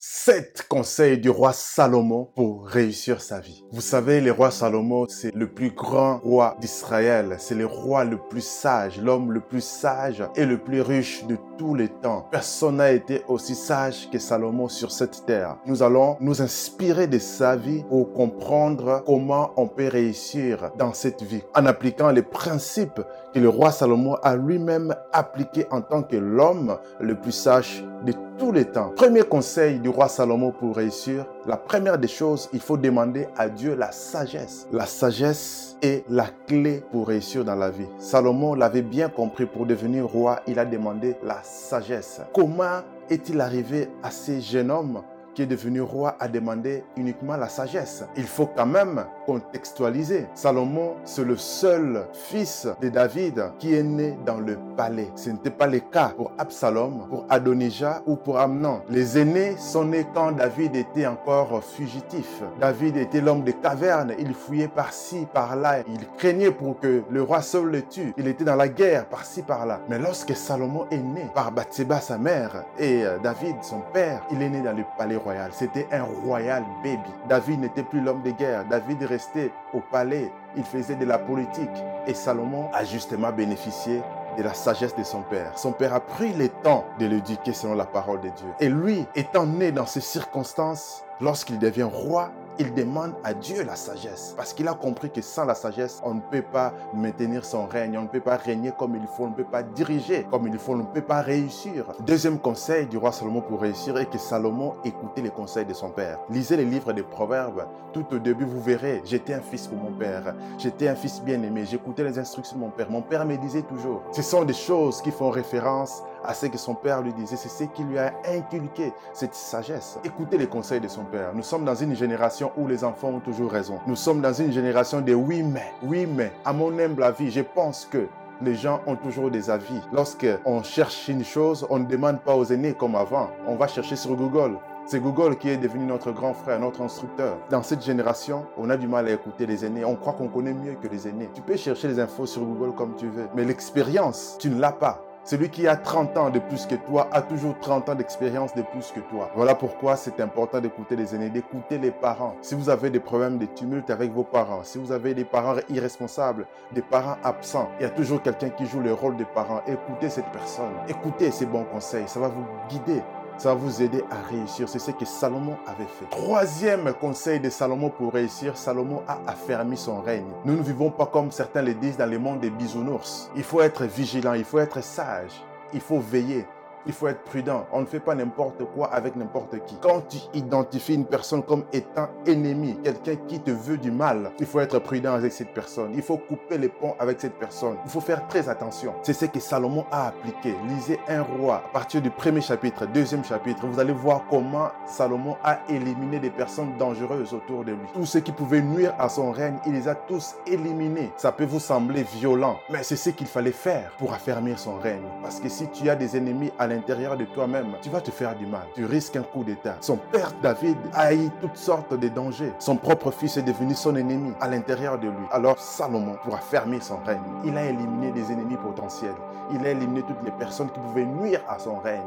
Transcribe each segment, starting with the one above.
Sept conseils du roi Salomon pour réussir sa vie. Vous savez, le roi Salomon, c'est le plus grand roi d'Israël. C'est le roi le plus sage, l'homme le plus sage et le plus riche de tous les temps. Personne n'a été aussi sage que Salomon sur cette terre. Nous allons nous inspirer de sa vie pour comprendre comment on peut réussir dans cette vie en appliquant les principes que le roi Salomon a lui-même appliqués en tant que l'homme le plus sage de tous les temps. Premier conseil du roi Salomon pour réussir, la première des choses, il faut demander à Dieu la sagesse. La sagesse est la clé pour réussir dans la vie. Salomon l'avait bien compris, pour devenir roi, il a demandé la sagesse. Comment est-il arrivé à ce jeune homme qui est devenu roi a demandé uniquement la sagesse. Il faut quand même contextualiser. Salomon, c'est le seul fils de David qui est né dans le palais. Ce n'était pas le cas pour Absalom, pour Adonijah ou pour Amnon. Les aînés sont nés quand David était encore fugitif. David était l'homme des cavernes. Il fouillait par-ci, par-là. Il craignait pour que le roi seul le tue. Il était dans la guerre par-ci, par-là. Mais lorsque Salomon est né par Bathsheba, sa mère, et euh, David, son père, il est né dans le palais royal c'était un royal baby. David n'était plus l'homme de guerre. David restait au palais. Il faisait de la politique. Et Salomon a justement bénéficié de la sagesse de son père. Son père a pris le temps de l'éduquer selon la parole de Dieu. Et lui, étant né dans ces circonstances, lorsqu'il devient roi, il demande à Dieu la sagesse. Parce qu'il a compris que sans la sagesse, on ne peut pas maintenir son règne, on ne peut pas régner comme il faut, on ne peut pas diriger comme il faut, on ne peut pas réussir. Deuxième conseil du roi Salomon pour réussir est que Salomon écoutait les conseils de son père. Lisez les livres des Proverbes. Tout au début, vous verrez, j'étais un fils pour mon père. J'étais un fils bien-aimé. J'écoutais les instructions de mon père. Mon père me disait toujours. Ce sont des choses qui font référence à ce que son père lui disait. C'est ce qui lui a inculqué cette sagesse. Écoutez les conseils de son père. Nous sommes dans une génération où les enfants ont toujours raison. Nous sommes dans une génération de oui mais, oui mais. À mon humble avis, je pense que les gens ont toujours des avis. Lorsque on cherche une chose, on ne demande pas aux aînés comme avant. On va chercher sur Google. C'est Google qui est devenu notre grand frère, notre instructeur. Dans cette génération, on a du mal à écouter les aînés. On croit qu'on connaît mieux que les aînés. Tu peux chercher les infos sur Google comme tu veux, mais l'expérience, tu ne l'as pas. Celui qui a 30 ans de plus que toi a toujours 30 ans d'expérience de plus que toi. Voilà pourquoi c'est important d'écouter les aînés, d'écouter les parents. Si vous avez des problèmes de tumulte avec vos parents, si vous avez des parents irresponsables, des parents absents, il y a toujours quelqu'un qui joue le rôle de parent. Écoutez cette personne, écoutez ses bons conseils, ça va vous guider ça va vous aider à réussir. C'est ce que Salomon avait fait. Troisième conseil de Salomon pour réussir, Salomon a affermi son règne. Nous ne vivons pas comme certains le disent dans le monde des bisounours. Il faut être vigilant, il faut être sage, il faut veiller. Il faut être prudent. On ne fait pas n'importe quoi avec n'importe qui. Quand tu identifies une personne comme étant ennemi, quelqu'un qui te veut du mal, il faut être prudent avec cette personne. Il faut couper les ponts avec cette personne. Il faut faire très attention. C'est ce que Salomon a appliqué. Lisez un roi à partir du premier chapitre, deuxième chapitre. Vous allez voir comment Salomon a éliminé des personnes dangereuses autour de lui. Tous ceux qui pouvaient nuire à son règne, il les a tous éliminés. Ça peut vous sembler violent, mais c'est ce qu'il fallait faire pour affermir son règne. Parce que si tu as des ennemis à l'intérieur, l'intérieur de toi-même, tu vas te faire du mal. Tu risques un coup d'État. Son père David a eu toutes sortes de dangers. Son propre fils est devenu son ennemi à l'intérieur de lui. Alors Salomon, pour affermir son règne, il a éliminé des ennemis potentiels. Il a éliminé toutes les personnes qui pouvaient nuire à son règne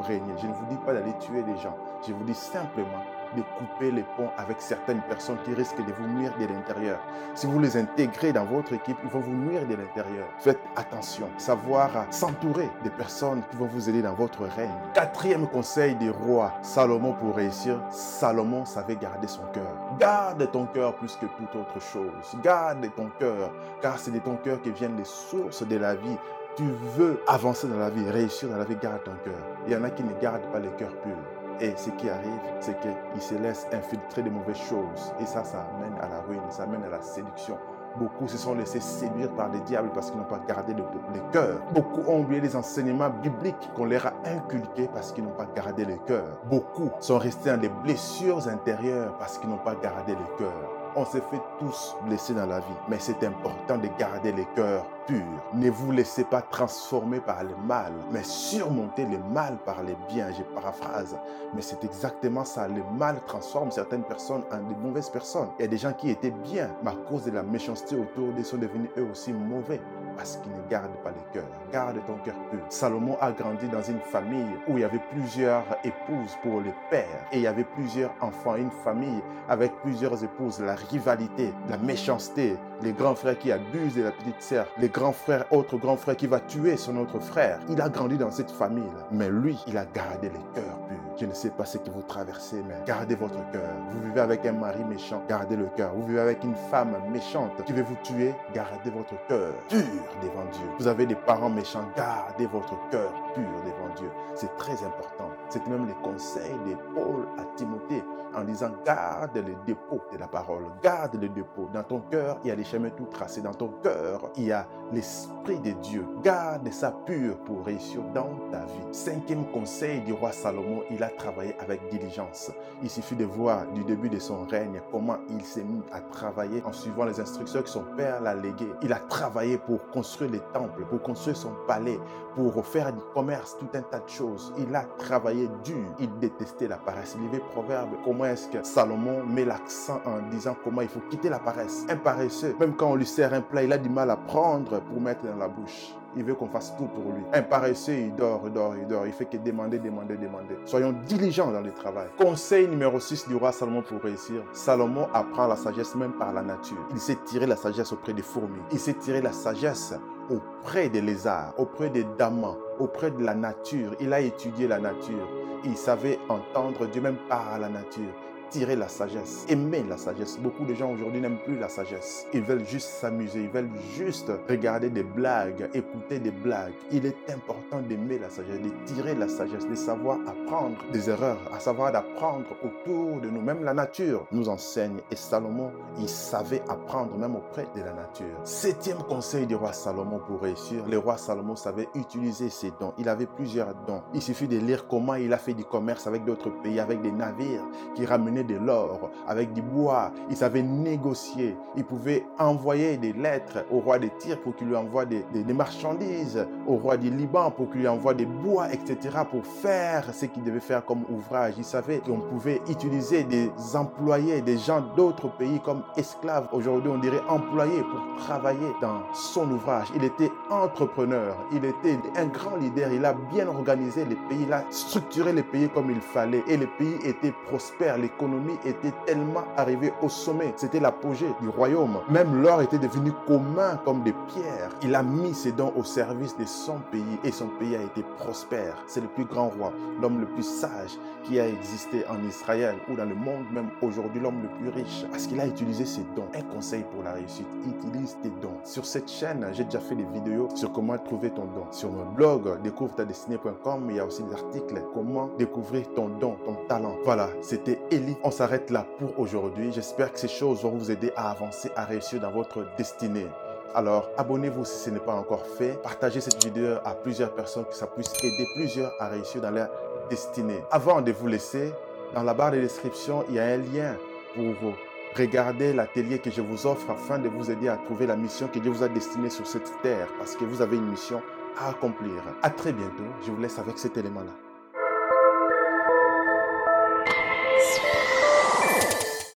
régner. Je ne vous dis pas d'aller tuer des gens. Je vous dis simplement de couper les ponts avec certaines personnes qui risquent de vous nuire de l'intérieur. Si vous les intégrez dans votre équipe, ils vont vous nuire de l'intérieur. Faites attention, savoir s'entourer des personnes qui vont vous aider dans votre règne. Quatrième conseil des rois, Salomon pour réussir, Salomon savait garder son cœur. Garde ton cœur plus que toute autre chose. Garde ton cœur, car c'est de ton cœur que viennent les sources de la vie tu veux avancer dans la vie, réussir dans la vie, garde ton cœur. Il y en a qui ne gardent pas le cœur pur. Et ce qui arrive, c'est qu'ils se laissent infiltrer de mauvaises choses. Et ça, ça amène à la ruine, ça amène à la séduction. Beaucoup se sont laissés séduire par les diables parce qu'ils n'ont pas gardé le, le cœur. Beaucoup ont oublié les enseignements bibliques qu'on leur a inculqués parce qu'ils n'ont pas gardé le cœur. Beaucoup sont restés dans des blessures intérieures parce qu'ils n'ont pas gardé le cœur. On s'est fait tous blesser dans la vie, mais c'est important de garder le cœur pur. Ne vous laissez pas transformer par le mal, mais surmonter le mal par le bien. Je paraphrase, mais c'est exactement ça. Le mal transforme certaines personnes en de mauvaises personnes. Il y a des gens qui étaient bien, mais à cause de la méchanceté autour d'eux, sont devenus eux aussi mauvais parce qu'il ne garde pas le cœur. Garde ton cœur pur. Salomon a grandi dans une famille où il y avait plusieurs épouses pour les pères et il y avait plusieurs enfants, une famille avec plusieurs épouses, la rivalité, la méchanceté, les grands frères qui abusent de la petite sœur, les grands frères, autre grand frère qui va tuer son autre frère. Il a grandi dans cette famille, mais lui, il a gardé le cœur. Je ne sais pas ce que vous traversez, mais gardez votre cœur. Vous vivez avec un mari méchant, gardez le cœur. Vous vivez avec une femme méchante qui veut vous tuer, gardez votre cœur pur devant Dieu. Vous avez des parents méchants, gardez votre cœur pur devant Dieu. C'est très important. C'est même le conseil de Paul à Timothée en disant garde le dépôt de la parole, garde le dépôt. Dans ton cœur, il y a les chemins tout tracés. Dans ton cœur, il y a l'Esprit de Dieu. Garde ça pur pour réussir dans ta vie. Cinquième conseil du roi Salomon, il a travaillé avec diligence. Il suffit de voir du début de son règne comment il s'est mis à travailler en suivant les instructions que son père l'a léguées. Il a travaillé pour construire les temples, pour construire son palais, pour faire du commerce, tout un tas de choses. Il a travaillé dur. Il détestait la paresse. Avait proverbe comment est-ce que Salomon met l'accent en disant comment il faut quitter la paresse? Un paresseux, même quand on lui sert un plat, il a du mal à prendre pour mettre dans la bouche. Il veut qu'on fasse tout pour lui. Un paresseux, il dort, il dort, il dort. Il fait que demander, demander, demander. Soyons diligents dans le travail. Conseil numéro 6 du roi Salomon pour réussir. Salomon apprend la sagesse même par la nature. Il sait tirer la sagesse auprès des fourmis. Il sait tirer la sagesse auprès des lézards, auprès des damans, auprès de la nature. Il a étudié la nature. Il savait entendre Dieu même par la nature tirer la sagesse, aimer la sagesse. Beaucoup de gens aujourd'hui n'aiment plus la sagesse. Ils veulent juste s'amuser, ils veulent juste regarder des blagues, écouter des blagues. Il est important d'aimer la sagesse, de tirer la sagesse, de savoir apprendre des erreurs, à savoir d'apprendre autour de nous. Même la nature nous enseigne. Et Salomon, il savait apprendre même auprès de la nature. Septième conseil du roi Salomon pour réussir. Le roi Salomon savait utiliser ses dons. Il avait plusieurs dons. Il suffit de lire comment il a fait du commerce avec d'autres pays, avec des navires qui ramenaient de l'or, avec du bois. Il savait négocier. Il pouvait envoyer des lettres au roi de Tyr pour qu'il lui envoie des, marchandises, au roi du Liban pour qu'il lui envoie des bois, etc. pour faire ce qu'il devait faire comme ouvrage. Il savait qu'on pouvait utiliser des employés, des gens d'autres pays comme esclaves. Aujourd'hui, on dirait employés pour travailler dans son ouvrage. Il était entrepreneur. Il était un grand leader. Il a bien organisé les pays. Il a structuré les pays comme il fallait. Et les pays étaient prospères. Était tellement arrivée au sommet. C'était l'apogée du royaume. Même l'or était devenu commun comme des pierres. Il a mis ses dons au service de son pays et son pays a été prospère. C'est le plus grand roi, l'homme le plus sage qui a existé en Israël ou dans le monde même aujourd'hui, l'homme le plus riche. Parce qu'il a utilisé ses dons. Un conseil pour la réussite, utilise tes dons. Sur cette chaîne, j'ai déjà fait des vidéos sur comment trouver ton don. Sur mon blog, découvre-ta-destinée.com, il y a aussi des articles comment découvrir ton don, ton talent. Voilà, c'était Elie on s'arrête là pour aujourd'hui. J'espère que ces choses vont vous aider à avancer, à réussir dans votre destinée. Alors, abonnez-vous si ce n'est pas encore fait. Partagez cette vidéo à plusieurs personnes que ça puisse aider plusieurs à réussir dans leur destinée. Avant de vous laisser, dans la barre de description, il y a un lien pour regarder l'atelier que je vous offre afin de vous aider à trouver la mission que Dieu vous a destinée sur cette terre parce que vous avez une mission à accomplir. À très bientôt. Je vous laisse avec cet élément-là.